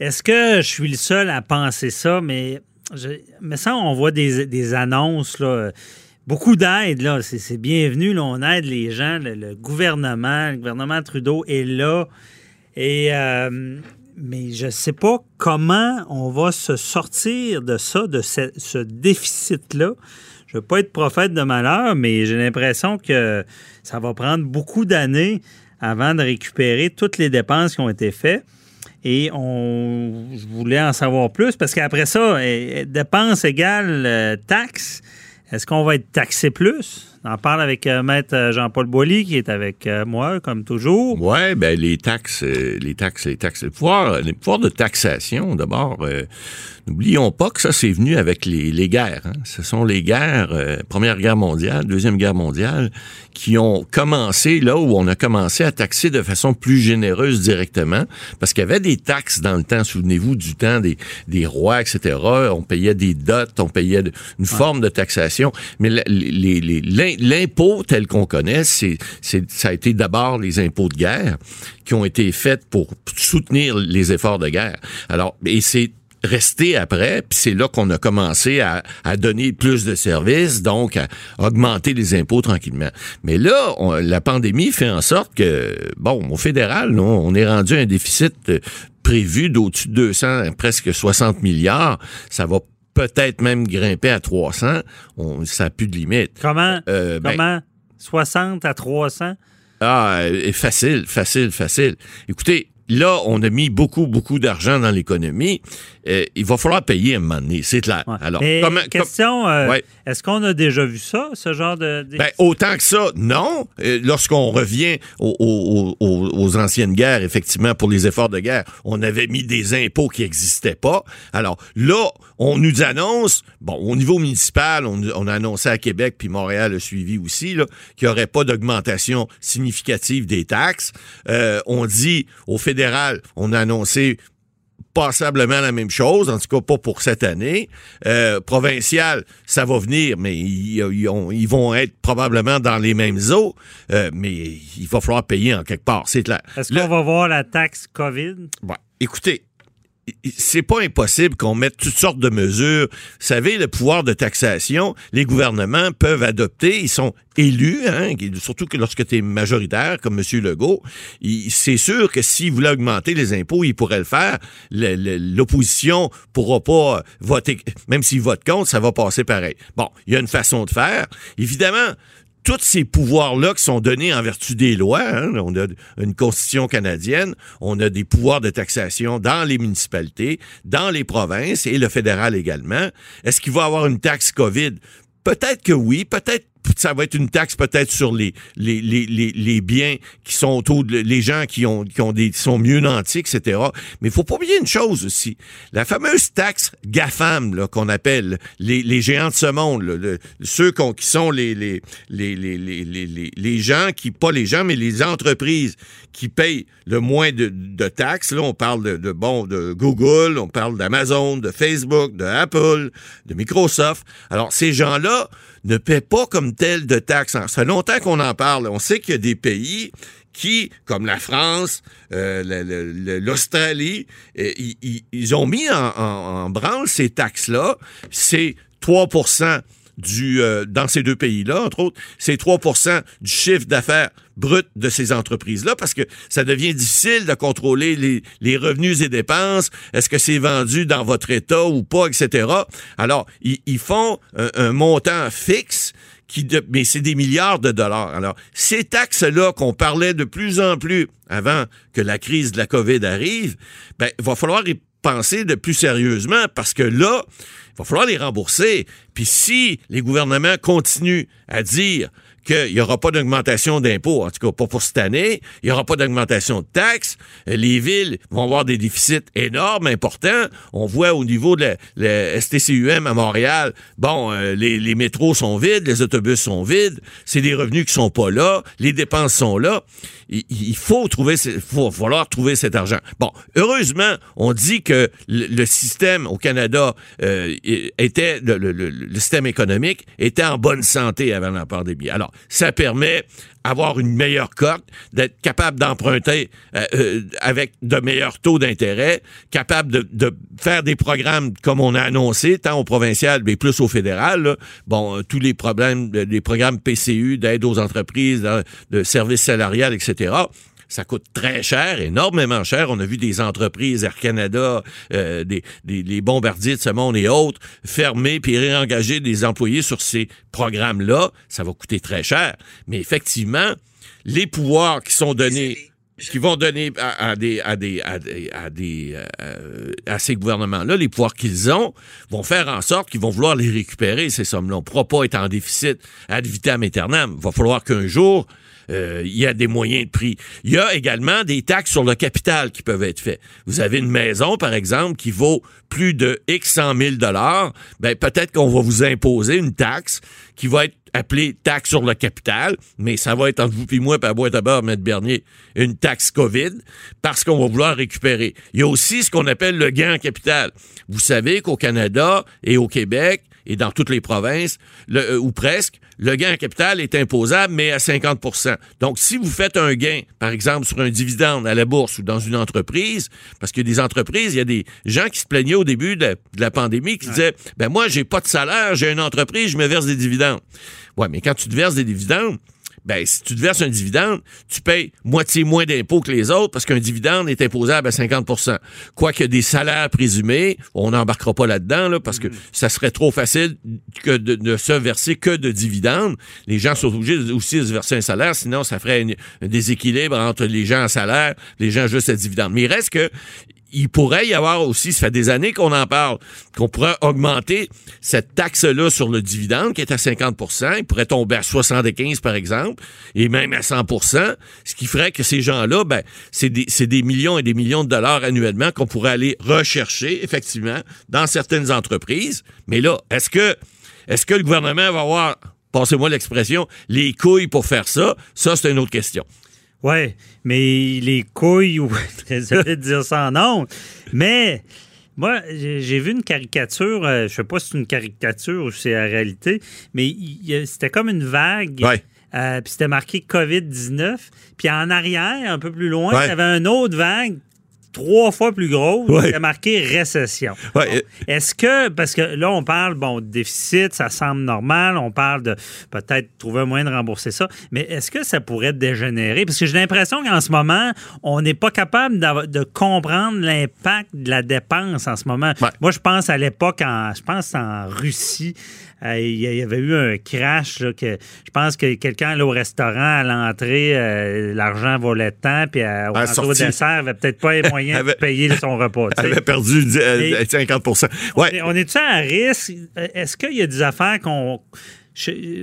Est-ce que je suis le seul à penser ça, mais, ça, on voit des, annonces, beaucoup d'aide, là, c'est bienvenu, on aide les gens, le, gouvernement, le gouvernement Trudeau est là, euh, mais je ne sais pas comment on va se sortir de ça, de ce, déficit-là. Je ne veux pas être prophète de malheur, mais j'ai l'impression que ça va prendre beaucoup d'années avant de récupérer toutes les dépenses qui ont été faites. Et on, je voulais en savoir plus parce qu'après ça, eh, eh, dépenses égales euh, taxes, est-ce qu'on va être taxé plus? On en parle avec euh, Maître Jean-Paul Boilly, qui est avec euh, moi, comme toujours. Oui, ben les taxes, les taxes, les taxes, les pouvoirs, les pouvoirs de taxation, d'abord, N'oublions pas que ça, c'est venu avec les, les guerres. Hein. Ce sont les guerres, euh, Première Guerre mondiale, Deuxième Guerre mondiale, qui ont commencé là où on a commencé à taxer de façon plus généreuse directement, parce qu'il y avait des taxes dans le temps, souvenez-vous du temps des, des rois, etc. On payait des dots, on payait une forme de taxation, mais l'impôt tel qu'on connaît, c'est, ça a été d'abord les impôts de guerre qui ont été faits pour soutenir les efforts de guerre. Alors, et c'est resté après, puis c'est là qu'on a commencé à, donner plus de services, donc à augmenter les impôts tranquillement. Mais là, la pandémie fait en sorte que, bon, au fédéral, on est rendu à un déficit euh, prévu d'au-dessus de 200, presque 60 milliards. Ça va peut-être même grimper à 300. On, ça n'a plus de limite. Comment? Euh, ben comment? 60 à 300? Ah, euh, facile, facile, facile. Écoutez, là, on a mis beaucoup, beaucoup d'argent dans l'économie. Euh, il va falloir payer à un moment donné, c'est clair. Alors, question, euh, est-ce qu'on a déjà vu ça, ce genre de... Ben, autant que ça, non. Euh, lorsqu'on revient aux, anciennes guerres, effectivement, pour les efforts de guerre, on avait mis des impôts qui n'existaient pas. Alors là, on nous annonce, bon, au niveau municipal, on, a annoncé à Québec, puis Montréal a suivi aussi, qu'il n'y aurait pas d'augmentation significative des taxes. on dit au fédéral, on a annoncé passablement la même chose, en tout cas pas pour cette année. Euh, provincial, ça va venir, mais ils, vont être probablement dans les mêmes eaux, euh, mais il va falloir payer en quelque part, c'est clair. Est-ce qu'on va voir la taxe COVID? Bon, écoutez, c'est pas impossible qu'on mette toutes sortes de mesures. Vous savez, le pouvoir de taxation, les gouvernements peuvent adopter, ils sont élus, hein, surtout que lorsque tu es majoritaire, comme M. Legault, c'est sûr que s'il voulait augmenter les impôts, il pourrait le faire. L'opposition pourra pas voter, même s'il vote contre, ça va passer pareil. Bon, il y a une façon de faire. Évidemment, tous ces pouvoirs-là qui sont donnés en vertu des lois, hein, on a une constitution canadienne, on a des pouvoirs de taxation dans les municipalités, dans les provinces et le fédéral également. Est-ce qu'il va y avoir une taxe COVID? Peut-être que oui, peut-être ça va être une taxe peut-être sur les, les, les, les, biens qui sont autour de les gens qui ont, qui ont des qui sont mieux nantis, etc. Mais il faut pas oublier une chose aussi. La fameuse taxe GAFAM là, qu'on appelle les, les géants de ce monde, le, ceux qui sont les, les, les, les, les, les, gens qui, pas les gens, mais les entreprises qui payent le moins de, de taxes. Là, on parle de, de, bon de Google, on parle d'Amazon, de Facebook, de Apple, de Microsoft. Alors, ces gens-là ne paient pas comme tel de taxes. Ça fait longtemps qu'on en parle. On sait qu'il y a des pays qui, comme la France, euh, l'Australie, euh, ils, ont mis en, branle ces taxes-là. C'est 3 du, euh, dans ces deux pays-là, entre autres, c'est 3% du chiffre d'affaires brut de ces entreprises-là, parce que ça devient difficile de contrôler les, les revenus et dépenses. Est-ce que c'est vendu dans votre État ou pas, etc. Alors, ils, ils font un, montant fixe qui mais c'est des milliards de dollars. Alors, ces taxes-là qu'on parlait de plus en plus avant que la crise de la COVID arrive, ben, il va falloir penser de plus sérieusement parce que là, il va falloir les rembourser. Puis si les gouvernements continuent à dire qu'il n'y aura pas d'augmentation d'impôts, en tout cas pas pour cette année, il n'y aura pas d'augmentation de taxes, les villes vont avoir des déficits énormes, importants. On voit au niveau de la, STCUM à Montréal, bon, euh, les, les, métros sont vides, les autobus sont vides, c'est des revenus qui sont pas là, les dépenses sont là. Il, faut trouver, il faut falloir trouver cet argent. Bon, heureusement, on dit que le, système au Canada euh, était, le, le, système économique était en bonne santé avant la pandémie. Alors, ça permet avoir une meilleure cote, d'être capable d'emprunter euh, euh, avec de meilleurs taux d'intérêt, capable de, de, faire des programmes comme on a annoncé, tant au provincial, mais plus au fédéral. Bon, euh, tous les problèmes, les programmes PCU d'aide aux entreprises, de services salariales, etc ça coûte très cher, énormément cher. On a vu des entreprises, Air Canada, euh, des, des, les bombardiers de ce monde et autres, fermer puis réengager des employés sur ces programmes-là. Ça va coûter très cher. Mais effectivement, les pouvoirs qui sont donnés qui vont donner à, des à des à des à, des, euh, à ces gouvernements-là les pouvoirs qu'ils ont vont faire en sorte qu'ils vont vouloir les récupérer ces sommes-là. On ne pourra pas être en déficit ad vitam aeternam. Il va falloir qu'un jour euh, il y a des moyens de prix. Il y a également des taxes sur le capital qui peuvent être faites. Vous avez une maison, par exemple, qui vaut plus de X 100 000 dollars, ben peut-être qu'on va vous imposer une taxe qui va être appelée taxe sur le capital, mais ça va être entre vous et moi, par boîte à beurre, M. Bernier, une taxe COVID, parce qu'on va vouloir récupérer. Il y a aussi ce qu'on appelle le gain en capital. Vous savez qu'au Canada et au Québec, et dans toutes les provinces, euh, ou presque, le gain en capital est imposable, mais à 50% Donc, si vous faites un gain, par exemple, sur un dividende à la bourse ou dans une entreprise, parce qu'il y a des entreprises, il y a des gens qui se plaignaient au début de la, pandémie, qui disaient, ben moi, j'ai pas de salaire, j'ai une entreprise, je me verse des dividendes. Ouais, mais quand tu te verses des dividendes, ben, si tu te verses un dividende, tu payes moitié moins d'impôts que les autres parce qu'un dividende est imposable à 50% Quoique des salaires présumés, on n'embarquera pas là-dedans là, parce que mm. ça serait trop facile que de, se verser que de dividendes. Les gens sont obligés aussi de se verser un salaire, sinon ça ferait un déséquilibre entre les gens en salaire, les gens juste à dividendes. Mais il reste que il pourrait y avoir aussi, ça fait des années qu'on en parle, qu'on pourrait augmenter cette taxe-là sur le dividende qui est à 50% Il pourrait tomber à 75 par exemple, et même à 100% ce qui ferait que ces gens-là, ben, c'est des, des millions et des millions de dollars annuellement qu'on pourrait aller rechercher, effectivement, dans certaines entreprises. Mais là, est-ce que, est-ce que le gouvernement va avoir, passez-moi l'expression, les couilles pour faire ça? Ça, c'est une autre question. Oui, mais les couilles, ou désolé de dire ça en mais moi, j'ai vu une caricature, euh, je sais pas si c'est une caricature ou si c'est la réalité, mais c'était comme une vague. Ouais. Euh, puis c'était marqué COVID-19. Puis en arrière, un peu plus loin, il y avait une autre vague trois fois plus grosse, ouais. marqué récession. Est-ce que, parce que là, on parle, bon, de déficit, ça semble normal, on parle de peut-être trouver un moyen de rembourser ça, mais est-ce que ça pourrait dégénérer? Parce que j'ai l'impression qu'en ce moment, on n'est pas capable de comprendre l'impact de la dépense en ce moment. Moi, je pense à l'époque, je pense en Russie, euh, il y avait eu un crash. que, je pense que quelqu'un allait au restaurant, à l'entrée, euh, l'argent volait de temps, puis euh, au, dessert, avait peut-être pas les moyens de payer son repas. Elle avait perdu 50% ouais. On est-tu à risque? Est-ce qu'il y a des affaires qu'on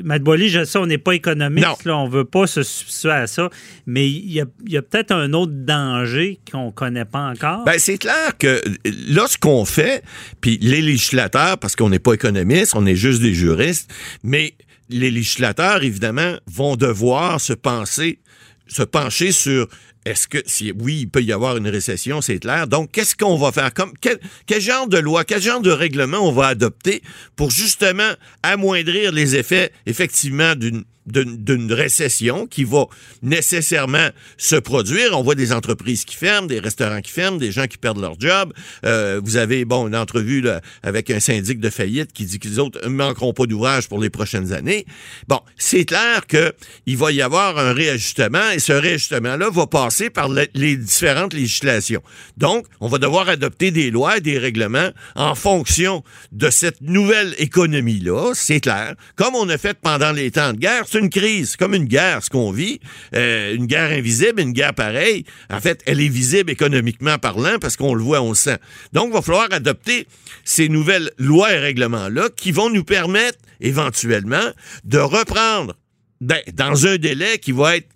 Matt je sais, on n'est pas économiste, là, on ne veut pas se substituer à ça, mais il y a, peut-être un autre danger qu'on ne connaît pas encore. Ben, c'est clair que là, ce qu'on fait, puis les législateurs, parce qu'on n'est pas économiste, on est juste des juristes, mais les législateurs, évidemment, vont devoir se penser, se pencher sur est-ce que, si, oui, il peut y avoir une récession, c'est clair. Donc, qu'est-ce qu'on va faire? Comme, quel, quel, genre de loi, quel genre de règlement on va adopter pour justement amoindrir les effets, effectivement, d'une récession qui va nécessairement se produire? On voit des entreprises qui ferment, des restaurants qui ferment, des gens qui perdent leur job. Euh, vous avez, bon, une entrevue avec un syndic de faillite qui dit que les autres ne manqueront pas d'ouvrage pour les prochaines années. Bon, c'est clair qu'il va y avoir un réajustement et ce réajustement-là va passer par les différentes législations. Donc, on va devoir adopter des lois et des règlements en fonction de cette nouvelle économie-là, c'est clair. Comme on a fait pendant les temps de guerre, c'est une crise, comme une guerre, ce qu'on vit. Euh, une guerre invisible, une guerre pareille. En fait, elle est visible économiquement parlant parce qu'on le voit, on le sent. Donc, il va falloir adopter ces nouvelles lois et règlements-là qui vont nous permettre éventuellement de reprendre ben, dans un délai qui va être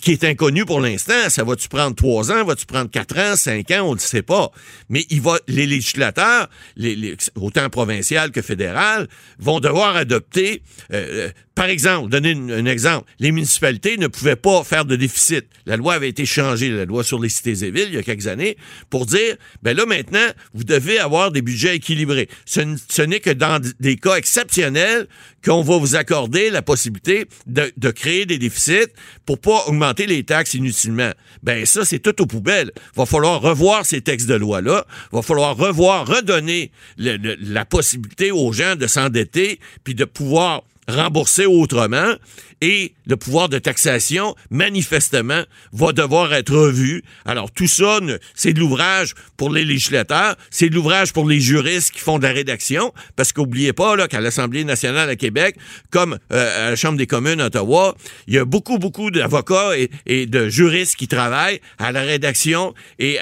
qui est inconnu pour l'instant. Ça va-tu prendre trois ans, va-tu prendre quatre ans, cinq ans, on ne sait pas. Mais il va, les législateurs, les, autant provincial que fédéral, vont devoir adopter, euh, par exemple, donner un exemple, les municipalités ne pouvaient pas faire de déficit. La loi avait été changée, la loi sur les cités et villes, il y a quelques années, pour dire, ben là maintenant, vous devez avoir des budgets équilibrés. Ce, n'est que dans des cas exceptionnels qu'on va vous accorder la possibilité de, créer des déficits pour pas augmenter les taxes inutilement. Ben ça, c'est tout aux poubelles. Va falloir revoir ces textes de loi-là. Va falloir revoir, redonner la possibilité aux gens de s'endetter puis de pouvoir rembourser autrement et le pouvoir de taxation, manifestement, va devoir être revu. Alors, tout ça, c'est de l'ouvrage pour les législateurs, c'est de l'ouvrage pour les juristes qui font de la rédaction, parce qu'oubliez pas là, qu'à l'Assemblée nationale à Québec, comme euh, à la Chambre des communes à Ottawa, il y a beaucoup, beaucoup d'avocats et, de juristes qui travaillent à la rédaction et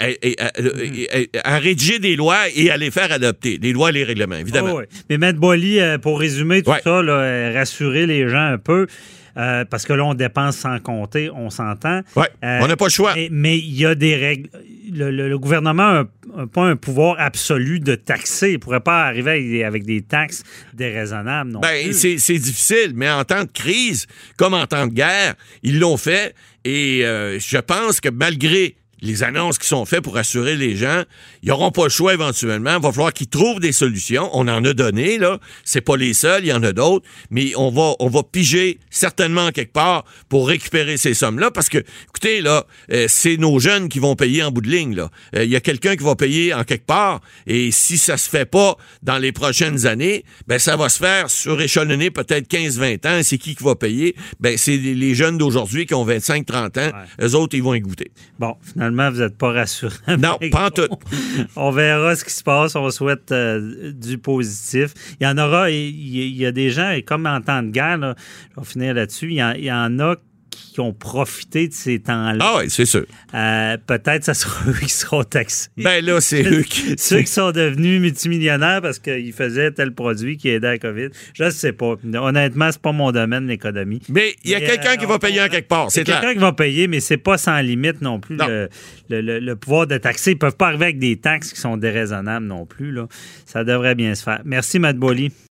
à, rédiger des lois et à les faire adopter, les lois et les règlements, évidemment. Oh, Mais Maître Boily, euh, pour résumer tout ça, là, rassurer les gens un peu, euh, parce que là, on dépense sans compter, on s'entend. Oui, on n'a pas le choix. mais il y a des règles. Le, gouvernement n'a pas un pouvoir absolu de taxer. Il ne pourrait pas arriver avec, des taxes déraisonnables non ben, C'est difficile, mais en temps de crise, comme en temps de guerre, ils l'ont fait. Et euh, je pense que malgré les annonces qui sont faites pour assurer les gens, ils n'auront pas le choix éventuellement. Il va falloir qu'ils trouvent des solutions. On en a donné, là. C'est pas les seuls, il y en a d'autres. Mais on va, on va piger certainement quelque part pour récupérer ces sommes-là. Parce que, écoutez, là, euh, c'est nos jeunes qui vont payer en bout de ligne, là. Euh, il y a quelqu'un qui va payer en quelque part. Et si ça se fait pas dans les prochaines années, ben, ça va se faire suréchelonner peut-être 15-20 ans. C'est qui qui va payer? Ben, c'est les jeunes d'aujourd'hui qui ont 25-30 ans. Eux autres, ils vont y goûter. Bon, finalement, vous n'êtes pas rassurant. Non, pas en tout. On verra ce qui se passe. On souhaite euh, du positif. Il y en aura, il y, a des gens, comme en temps de guerre, là, je vais finir là-dessus, il, il y en a qui ont profité de ces temps-là. Ah oui, c'est sûr. Euh, peut-être ça sera eux qui seront taxés. Ben là, c'est eux qui... Ceux qui sont devenus multimillionnaires parce qu'ils faisaient tel produit qui aidait à la COVID. Je ne sais pas. Honnêtement, c'est pas mon domaine, l'économie. Mais il y a quelqu'un qui va payer en quelque part, c'est quelqu'un qui va payer, mais c'est pas sans limite non plus. Le, pouvoir de taxer. Ils peuvent pas arriver avec des taxes qui sont déraisonnables non plus. Là. Ça devrait bien se faire. Merci, Matt Bolly.